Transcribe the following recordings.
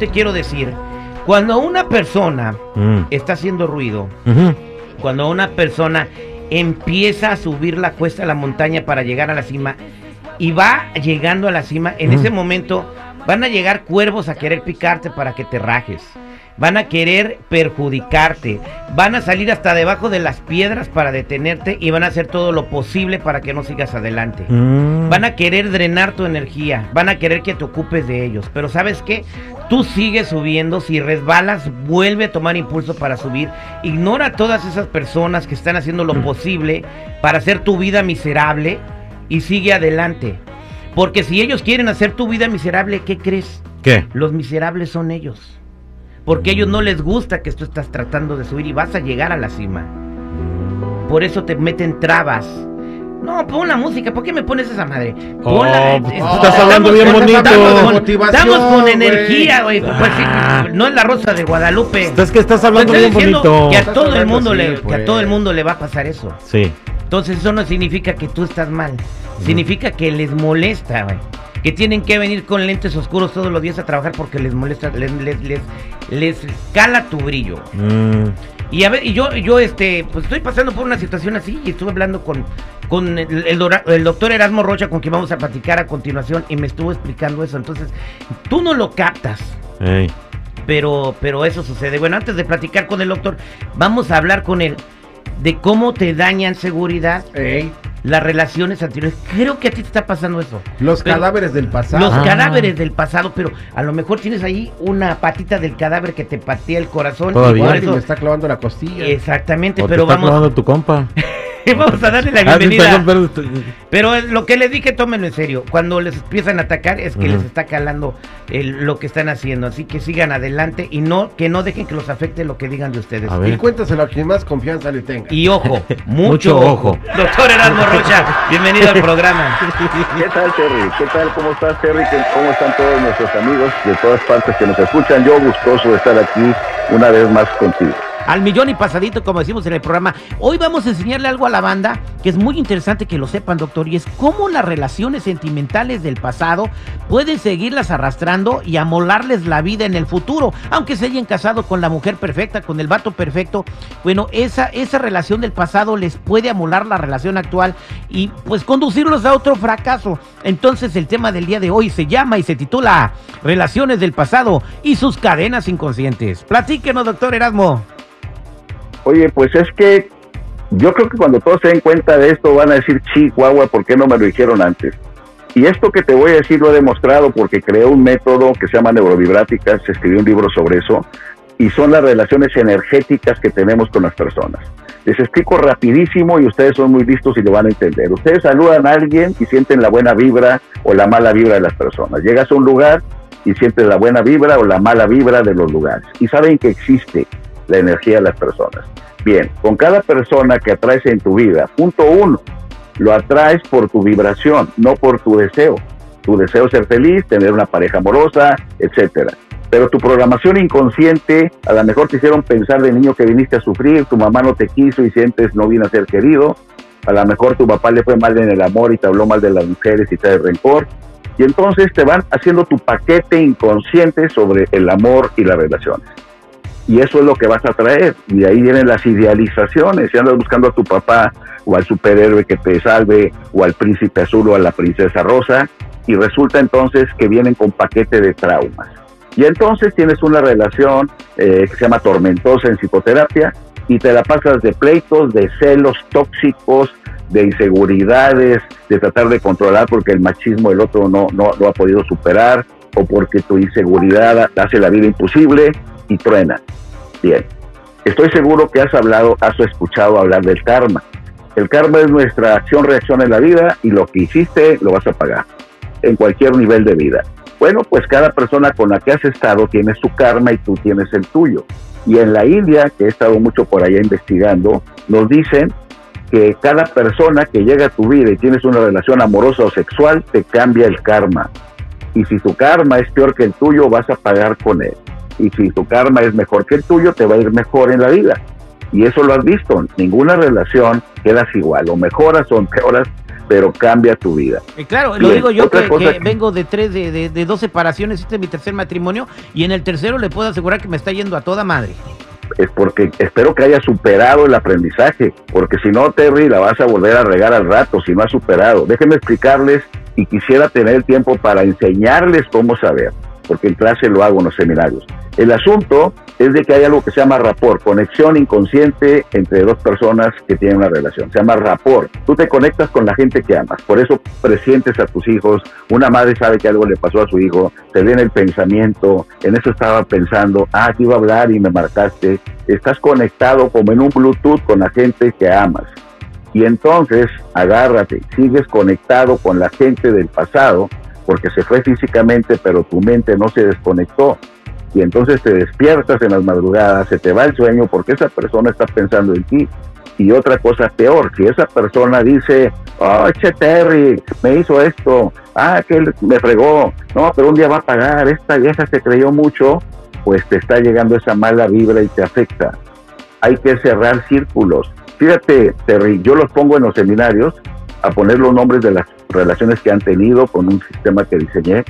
te quiero decir, cuando una persona Mm. está haciendo ruido, cuando una persona empieza a subir la cuesta de la montaña para llegar a la cima y va llegando a la cima, en Mm. ese momento van a llegar cuervos a querer picarte para que te rajes. Van a querer perjudicarte, van a salir hasta debajo de las piedras para detenerte y van a hacer todo lo posible para que no sigas adelante. Mm. Van a querer drenar tu energía, van a querer que te ocupes de ellos, pero ¿sabes qué? Tú sigues subiendo, si resbalas, vuelve a tomar impulso para subir. Ignora a todas esas personas que están haciendo lo posible para hacer tu vida miserable y sigue adelante. Porque si ellos quieren hacer tu vida miserable, ¿qué crees? ¿Qué? Los miserables son ellos. Porque a ellos no les gusta que tú estás tratando de subir y vas a llegar a la cima. Por eso te meten trabas. No, pon la música. ¿Por qué me pones esa madre? Oh, Ponla. pues, eh, estás hablando bien bonito. Estamos con, Motivación, estamos con güey. energía, güey. Pues sí, Ah. no es la rosa de Guadalupe. Es que estás hablando Estoy bien bonito. Que a Estás todo el mundo así, le, que a pues. todo el mundo le va a pasar eso. Sí. Entonces eso no significa que tú estás mal. Significa que les molesta, güey. Que tienen que venir con lentes oscuros todos los días a trabajar porque les molesta, les, les, les, les cala tu brillo. Mm. Y a ver, y yo, yo este, pues estoy pasando por una situación así y estuve hablando con, con el, el el doctor Erasmo Rocha con quien vamos a platicar a continuación y me estuvo explicando eso. Entonces, tú no lo captas. Pero, pero eso sucede. Bueno, antes de platicar con el doctor, vamos a hablar con él de cómo te dañan seguridad las relaciones anteriores. Creo que a ti te está pasando eso. los Pero- cadáveres del pasado. Los Ah. cadáveres del pasado, pero a lo mejor tienes ahí una patita del cadáver que te patea el corazón. y Todavía. por Igual y eso- me está clavando la costilla. Exactamente, O te pero está vamos, clavando tu compa. vamos a darle la Ah, bienvenida. perdón, pero- es lo que les dije, tómenlo en serio. Cuando les empiezan a atacar es que les está calando el- lo que están haciendo. Así que sigan adelante y no que no dejen que los afecte lo que digan de ustedes. A Y cuéntaselo a quien más confianza le tenga. Y ojo, mucho, Mucho ojo. ojo. Doctor Erasmo Rocha, bienvenido al programa. ¿Qué tal, Terry? ¿Qué tal? ¿Cómo estás, Terry? ¿Qué- ¿Cómo están todos nuestros amigos de todas partes que nos escuchan? Yo gustoso de estar aquí una vez más contigo. Al millón y pasadito, como decimos en el programa. Hoy vamos a enseñarle algo a la banda que es muy interesante que lo sepan, doctor, y es cómo las relaciones sentimentales del pasado pueden seguirlas arrastrando y amolarles la vida en el futuro, aunque se hayan casado con la mujer perfecta, con el vato perfecto. Bueno, esa, esa relación del pasado les puede amolar la relación actual y pues conducirlos a otro fracaso. Entonces el tema del día de hoy se llama y se titula Relaciones del pasado y sus cadenas inconscientes. Platíquenos, doctor Erasmo. Oye, pues es que yo creo que cuando todos se den cuenta de esto van a decir, Chihuahua, ¿por qué no me lo dijeron antes? Y esto que te voy a decir lo he demostrado porque creé un método que se llama neurovibráticas, se escribió un libro sobre eso, y son las relaciones energéticas que tenemos con las personas. Les explico rapidísimo y ustedes son muy listos y lo van a entender. Ustedes saludan a alguien y sienten la buena vibra o la mala vibra de las personas. Llegas a un lugar y sientes la buena vibra o la mala vibra de los lugares. Y saben que existe la energía de las personas. Bien, con cada persona que atraes en tu vida, punto uno, lo atraes por tu vibración, no por tu deseo. Tu deseo es ser feliz, tener una pareja amorosa, etcétera. Pero tu programación inconsciente, a lo mejor te hicieron pensar de niño que viniste a sufrir, tu mamá no te quiso y sientes no vine a ser querido, a lo mejor tu papá le fue mal en el amor y te habló mal de las mujeres y te da rencor, y entonces te van haciendo tu paquete inconsciente sobre el amor y las relaciones. Y eso es lo que vas a traer. Y de ahí vienen las idealizaciones. Si andas buscando a tu papá o al superhéroe que te salve, o al príncipe azul o a la princesa rosa, y resulta entonces que vienen con paquete de traumas. Y entonces tienes una relación eh, que se llama tormentosa en psicoterapia y te la pasas de pleitos, de celos tóxicos, de inseguridades, de tratar de controlar porque el machismo del otro no, no lo ha podido superar o porque tu inseguridad hace la vida imposible y truena. Bien, estoy seguro que has hablado, has escuchado hablar del karma. El karma es nuestra acción-reacción en la vida y lo que hiciste lo vas a pagar en cualquier nivel de vida. Bueno, pues cada persona con la que has estado tiene su karma y tú tienes el tuyo. Y en la India, que he estado mucho por allá investigando, nos dicen que cada persona que llega a tu vida y tienes una relación amorosa o sexual, te cambia el karma. Y si tu karma es peor que el tuyo, vas a pagar con él. Y si tu karma es mejor que el tuyo, te va a ir mejor en la vida. Y eso lo has visto. Ninguna relación quedas igual. O mejoras o empeoras pero cambia tu vida. Y claro, lo digo yo que, vengo de tres, de, de, dos separaciones, este es mi tercer matrimonio, y en el tercero le puedo asegurar que me está yendo a toda madre es porque espero que haya superado el aprendizaje, porque si no, Terry, la vas a volver a regar al rato, si no has superado. Déjenme explicarles y quisiera tener el tiempo para enseñarles cómo saber porque en clase lo hago en los seminarios. El asunto es de que hay algo que se llama rapport, conexión inconsciente entre dos personas que tienen una relación. Se llama rapport. Tú te conectas con la gente que amas, por eso presientes a tus hijos. Una madre sabe que algo le pasó a su hijo, te viene el pensamiento, en eso estaba pensando, ah, te iba a hablar y me marcaste. Estás conectado como en un Bluetooth con la gente que amas. Y entonces, agárrate, sigues conectado con la gente del pasado porque se fue físicamente, pero tu mente no se desconectó. Y entonces te despiertas en las madrugadas, se te va el sueño porque esa persona está pensando en ti. Y otra cosa peor, si esa persona dice, oh, che Terry, me hizo esto, ah, que él me fregó, no, pero un día va a pagar, esta vieja se creyó mucho, pues te está llegando esa mala vibra y te afecta. Hay que cerrar círculos. Fíjate, Terry, yo los pongo en los seminarios a poner los nombres de las relaciones que han tenido con un sistema que diseñé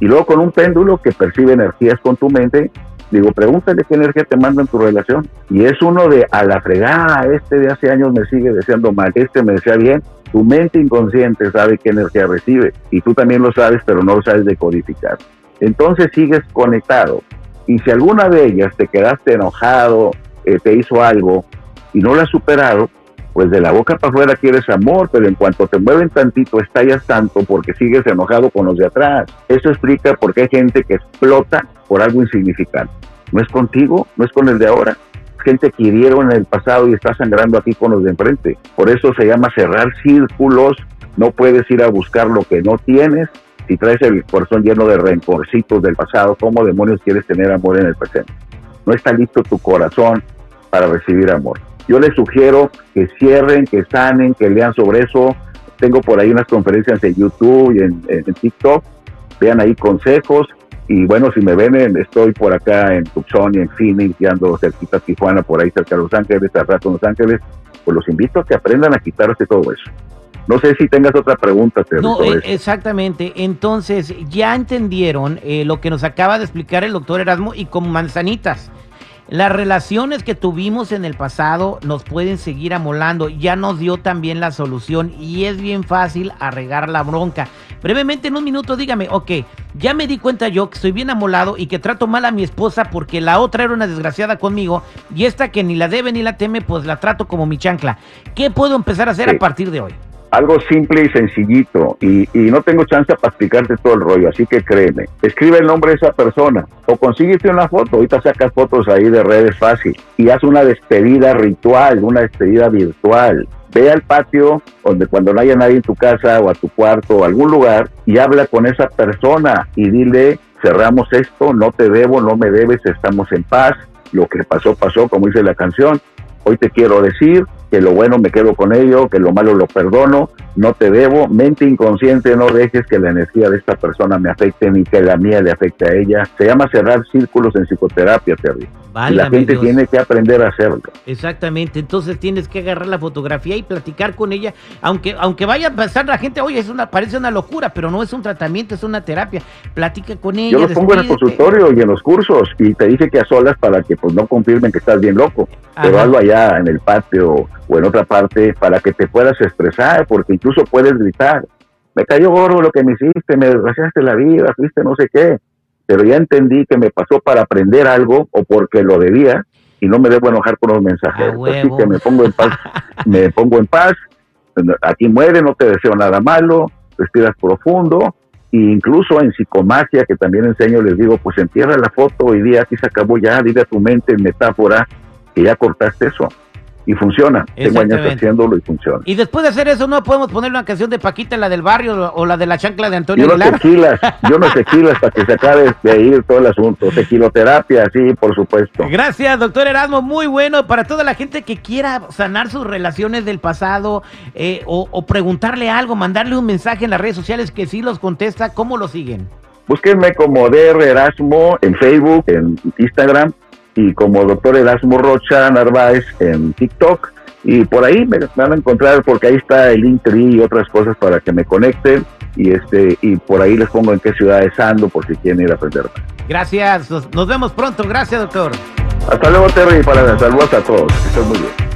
y luego con un péndulo que percibe energías con tu mente. Digo, pregúntale qué energía te manda en tu relación. Y es uno de a la fregada, este de hace años me sigue deseando mal, este me desea bien. Tu mente inconsciente sabe qué energía recibe y tú también lo sabes, pero no lo sabes decodificar. Entonces sigues conectado. Y si alguna de ellas te quedaste enojado, eh, te hizo algo y no lo has superado, pues de la boca para afuera quieres amor, pero en cuanto te mueven tantito, estallas tanto porque sigues enojado con los de atrás. Eso explica por qué hay gente que explota por algo insignificante. No es contigo, no es con el de ahora. gente que hirieron en el pasado y está sangrando aquí con los de enfrente. Por eso se llama cerrar círculos. No puedes ir a buscar lo que no tienes. Si traes el corazón lleno de rencorcitos del pasado, ¿cómo demonios quieres tener amor en el presente? No está listo tu corazón para recibir amor. Yo les sugiero que cierren, que sanen, que lean sobre eso. Tengo por ahí unas conferencias en YouTube y en, TikTok. Vean ahí consejos. Y bueno, si me ven, estoy por acá en Tucson y en Phoenix, y ando cerquita a Tijuana, por ahí cerca de Los Ángeles, al rato en Los Ángeles. Pues los invito a que aprendan a quitarse todo eso. No sé si tengas otra pregunta. no, eh, exactamente. Entonces, ya entendieron eh, lo que nos acaba de explicar el doctor Erasmo y con manzanitas. Las relaciones que tuvimos en el pasado nos pueden seguir amolando. Ya nos dio también la solución y es bien fácil arregar la bronca. Brevemente, en un minuto, dígame, ok, ya me di cuenta yo que estoy bien amolado y que trato mal a mi esposa porque la otra era una desgraciada conmigo y esta que ni la debe ni la teme, pues la trato como mi chancla. ¿Qué puedo empezar a hacer a partir de hoy? Algo simple y sencillito y, no tengo chance para explicarte todo el rollo, así que créeme, escribe el nombre de esa persona o consíguete una foto, ahorita sacas fotos ahí de redes fácil y haz una despedida ritual, una despedida virtual. Ve al patio donde cuando no haya nadie en tu casa o a tu cuarto o algún lugar y habla con esa persona y dile, cerramos esto, no te debo, no me debes, estamos en paz, lo que pasó pasó, como dice la canción, hoy te quiero decir, que lo bueno me quedo con ello, que lo malo lo perdono, no te debo, mente inconsciente, no dejes que la energía de esta persona me afecte ni que la mía le afecte a ella. Se llama cerrar círculos en psicoterapia, Terry. y la gente tiene que aprender a hacerlo. Exactamente, entonces tienes que agarrar la fotografía y platicar con ella, aunque aunque vaya a pasar la gente, oye, es una parece una locura, pero no es un tratamiento, es una terapia. Platica con ella. Yo lo pongo en el consultorio y en los cursos y te dice que a solas para que pues no confirmen que estás bien loco, pero hazlo allá en el patio o en otra parte para que te puedas expresar, porque incluso puedes gritar, me cayó gordo lo que me hiciste, me desgraciaste la vida, fuiste no sé qué, pero ya entendí que me pasó para aprender algo o porque lo debía y no me debo enojar con los mensajeros. Así que me pongo en paz, me pongo en paz, aquí muere, no te deseo nada malo, respiras profundo, e incluso en psicomagia, que también enseño, les digo, pues entierra la foto y di aquí se acabó ya, dile a tu mente en metáfora que ya cortaste eso y funciona. Tengo años haciéndolo y funciona. Y después de hacer eso, ¿no podemos poner una canción de Paquita, la del barrio o la de la chancla de Antonio yo no Tequilas, yo no tequilas para que se acabe de ir todo el asunto. Tequiloterapia, sí, por supuesto. Gracias, doctor Erasmo. Muy bueno para toda la gente que quiera sanar sus relaciones del pasado eh, o, o preguntarle algo, mandarle un mensaje en las redes sociales que sí los contesta. ¿Cómo lo siguen? Búsquenme como DR Erasmo en Facebook, en Instagram y como doctor Erasmo Rocha Narváez en TikTok y por ahí me, van a encontrar porque ahí está el Intri y otras cosas para que me conecten y este y por ahí les pongo en qué ciudades ando por si quieren ir a aprender Gracias, nos, nos vemos pronto, gracias doctor. Hasta luego Terry, para saludos a todos, que estén muy bien.